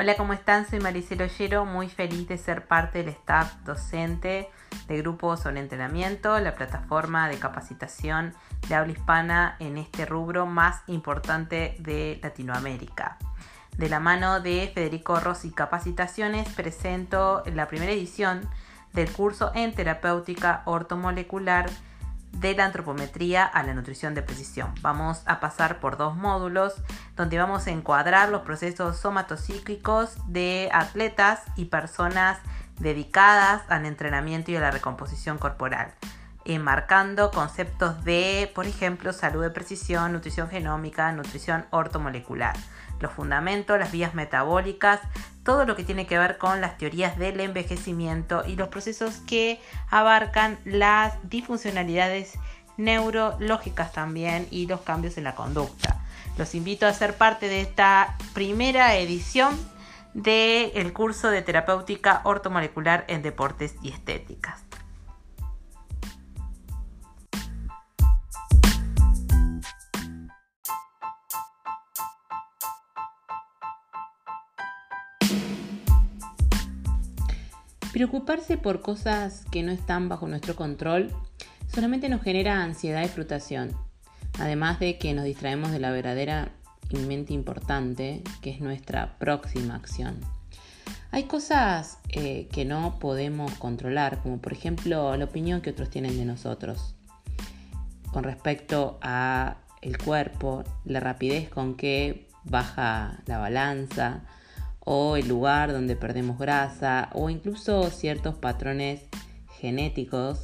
Hola, ¿cómo están? Soy Maricelo Ollero, muy feliz de ser parte del staff docente de Grupo sobre Entrenamiento, la plataforma de capacitación de habla hispana en este rubro más importante de Latinoamérica. De la mano de Federico Rossi Capacitaciones presento la primera edición del curso en terapéutica ortomolecular de la antropometría a la nutrición de precisión. Vamos a pasar por dos módulos donde vamos a encuadrar los procesos somatopsíquicos de atletas y personas dedicadas al entrenamiento y a la recomposición corporal, enmarcando conceptos de, por ejemplo, salud de precisión, nutrición genómica, nutrición ortomolecular los fundamentos, las vías metabólicas, todo lo que tiene que ver con las teorías del envejecimiento y los procesos que abarcan las disfuncionalidades neurológicas también y los cambios en la conducta. Los invito a ser parte de esta primera edición del curso de terapéutica ortomolecular en deportes y estéticas. Preocuparse por cosas que no están bajo nuestro control solamente nos genera ansiedad y frustración, además de que nos distraemos de la verdadera mente importante, que es nuestra próxima acción. Hay cosas eh, que no podemos controlar, como por ejemplo la opinión que otros tienen de nosotros con respecto a el cuerpo, la rapidez con que baja la balanza, o el lugar donde perdemos grasa o incluso ciertos patrones genéticos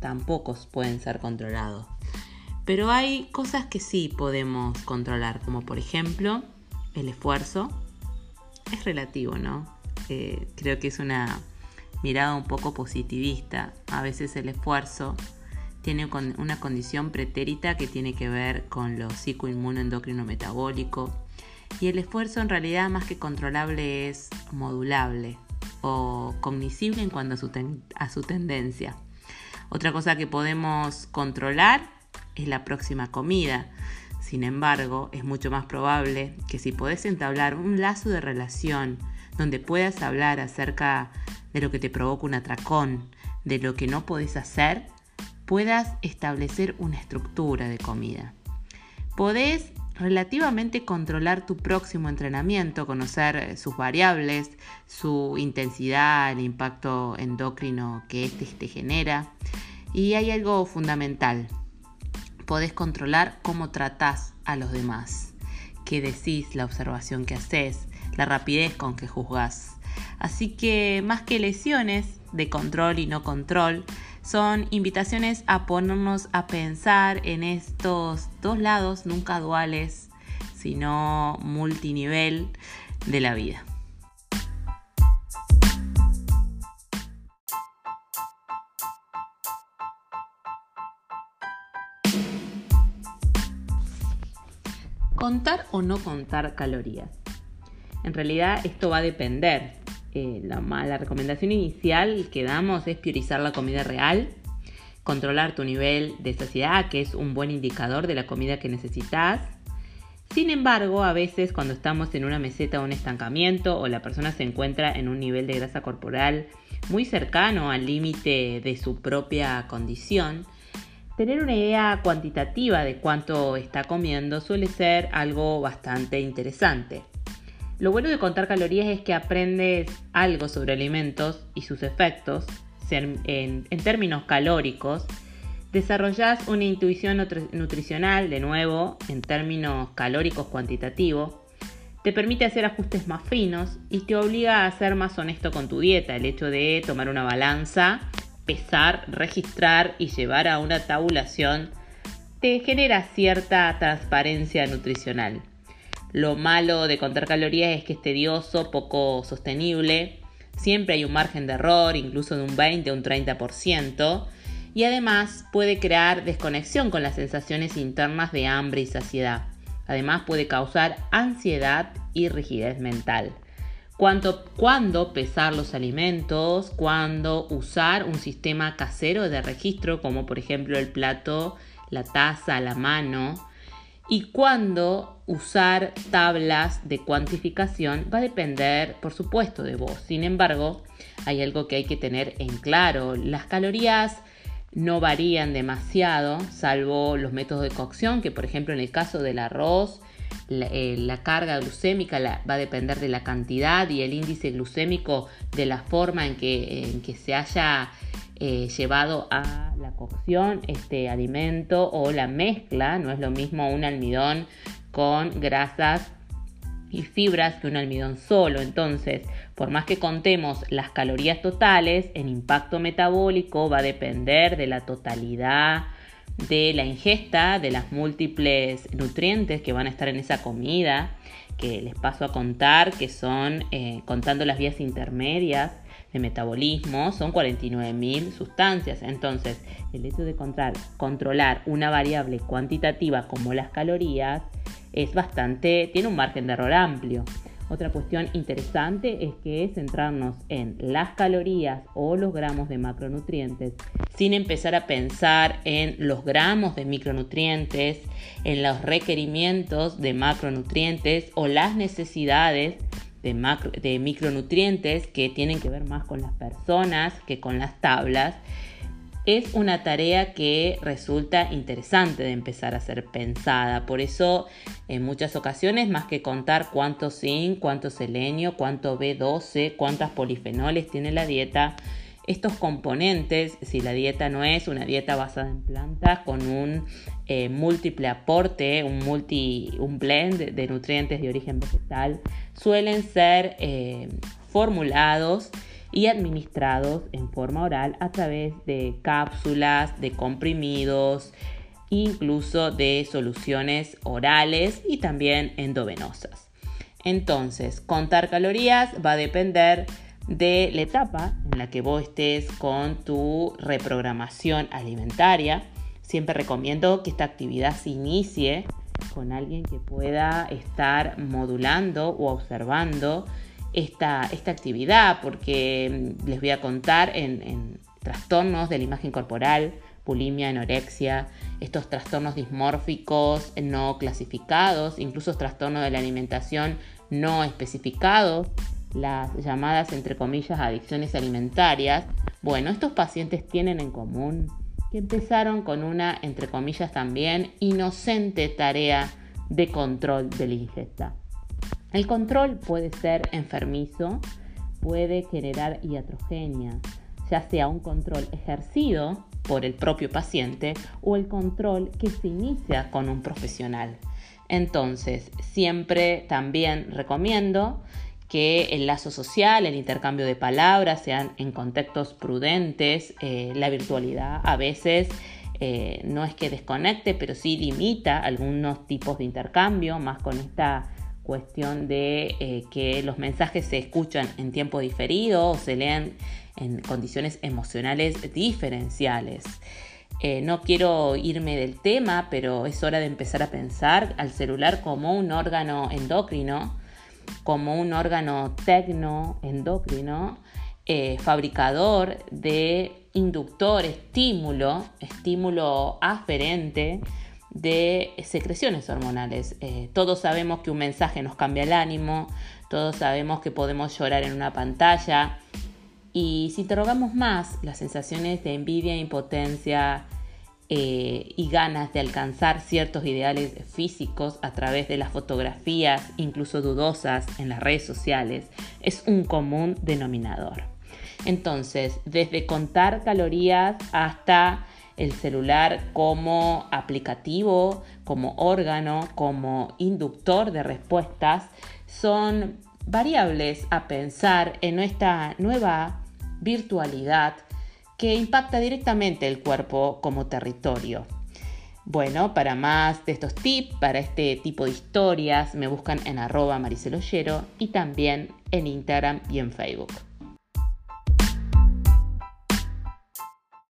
tampoco pueden ser controlados. Pero hay cosas que sí podemos controlar, como por ejemplo el esfuerzo. Es relativo, ¿no? Eh, creo que es una mirada un poco positivista. A veces el esfuerzo tiene una condición pretérita que tiene que ver con lo psicoinmunoendocrino metabólico, y el esfuerzo en realidad más que controlable es modulable o cognoscible en cuanto a su, a su tendencia. Otra cosa que podemos controlar es la próxima comida. Sin embargo, es mucho más probable que si podés entablar un lazo de relación donde puedas hablar acerca de lo que te provoca un atracón, de lo que no podés hacer, puedas establecer una estructura de comida. Podés relativamente controlar tu próximo entrenamiento, conocer eh, sus variables, su intensidad, el impacto endocrino que este te genera. Y hay algo fundamental, podés controlar cómo tratás a los demás, qué decís, la observación que haces, la rapidez con que juzgás. Así que más que lesiones de control y no control, son invitaciones a ponernos a pensar en estos dos lados, nunca duales, sino multinivel de la vida. Contar o no contar calorías. En realidad esto va a depender eh, la, recomendación inicial que damos es priorizar la comida real, controlar tu nivel de saciedad, que es un buen indicador de la comida que necesitas. Sin embargo, a veces cuando estamos en una meseta o un estancamiento o la persona se encuentra en un nivel de grasa corporal muy cercano al límite de su propia condición, tener una idea cuantitativa de cuánto está comiendo suele ser algo bastante interesante. Lo bueno de contar calorías es que aprendes algo sobre alimentos y sus efectos en, términos calóricos. Desarrollas una intuición nutricional, de nuevo, en términos calóricos cuantitativos. Te permite hacer ajustes más finos y te obliga a ser más honesto con tu dieta. El hecho de tomar una balanza, pesar, registrar y llevar a una tabulación te genera cierta transparencia nutricional. Lo malo de contar calorías es que es tedioso, poco sostenible. Siempre hay un margen de error, incluso de un 20 o un 30%. Y además puede crear desconexión con las sensaciones internas de hambre y saciedad. Además puede causar ansiedad y rigidez mental. Cuánto, cuándo pesar los alimentos, cuándo usar un sistema casero de registro como por ejemplo el plato, la taza, la mano, y cuándo usar tablas de cuantificación va a depender, por supuesto, de vos. Sin embargo, hay algo que hay que tener en claro. Las calorías no varían demasiado, salvo los métodos de cocción, que por ejemplo en el caso del arroz, la, eh, carga glucémica va a depender de la cantidad y el índice glucémico de la forma en que, se haya eh, llevado a la cocción este alimento o la mezcla. No es lo mismo un almidón con grasas y fibras que un almidón solo. Entonces, por más que contemos las calorías totales, el impacto metabólico va a depender de la totalidad de la ingesta de las múltiples nutrientes que van a estar en esa comida, que les paso a contar, que son, eh, contando las vías intermedias de metabolismo, son 49.000 sustancias. Entonces, el hecho de controlar una variable cuantitativa como las calorías es bastante, tiene un margen de error amplio. Otra cuestión interesante es que centrarnos en las calorías o los gramos de macronutrientes sin empezar a pensar en los gramos de micronutrientes, en los requerimientos de macronutrientes o las necesidades de, micronutrientes que tienen que ver más con las personas que con las tablas es una tarea que resulta interesante de empezar a ser pensada. Por eso, en muchas ocasiones, más que contar cuánto zinc, cuánto selenio, cuánto B12, cuántas polifenoles tiene la dieta, estos componentes, si la dieta no es una dieta basada en plantas con un eh, múltiple aporte, un, multi, un blend de nutrientes de origen vegetal, suelen ser eh, formulados y administrados en forma oral a través de cápsulas, de comprimidos, incluso de soluciones orales y también endovenosas. Entonces, contar calorías va a depender de la etapa en la que vos estés con tu reprogramación alimentaria. Siempre recomiendo que esta actividad se inicie con alguien que pueda estar modulando o observando esta, esta actividad, porque mm, les voy a contar en, trastornos de la imagen corporal, bulimia, anorexia, estos trastornos dismórficos no clasificados, incluso trastornos de la alimentación no especificados, las llamadas entre comillas adicciones alimentarias. Bueno, estos pacientes tienen en común que empezaron con una entre comillas también inocente tarea de control de la ingesta. El control puede ser enfermizo, puede generar iatrogenia, ya sea un control ejercido por el propio paciente o el control que se inicia con un profesional. Entonces, siempre también recomiendo que el lazo social, el intercambio de palabras sean en contextos prudentes. Eh, la virtualidad a veces eh, no es que desconecte, pero sí limita algunos tipos de intercambio, más con esta cuestión de eh, que los mensajes se escuchan en tiempo diferido o se leen en condiciones emocionales diferenciales. No quiero irme del tema, pero es hora de empezar a pensar al celular como un órgano endocrino, como un órgano tecno-endocrino, eh, fabricador de inductor, estímulo, estímulo aferente de secreciones hormonales. Eh, todos sabemos que un mensaje nos cambia el ánimo, todos sabemos que podemos llorar en una pantalla y si interrogamos más las sensaciones de envidia, impotencia eh, y ganas de alcanzar ciertos ideales físicos a través de las fotografías, incluso dudosas en las redes sociales, es un común denominador. Entonces, desde contar calorías hasta el celular como aplicativo, como órgano, como inductor de respuestas, son variables a pensar en esta nueva virtualidad que impacta directamente el cuerpo como territorio. Bueno, para más de estos tips, para este tipo de historias, me buscan en arroba mariceloyero y también en Instagram y en Facebook.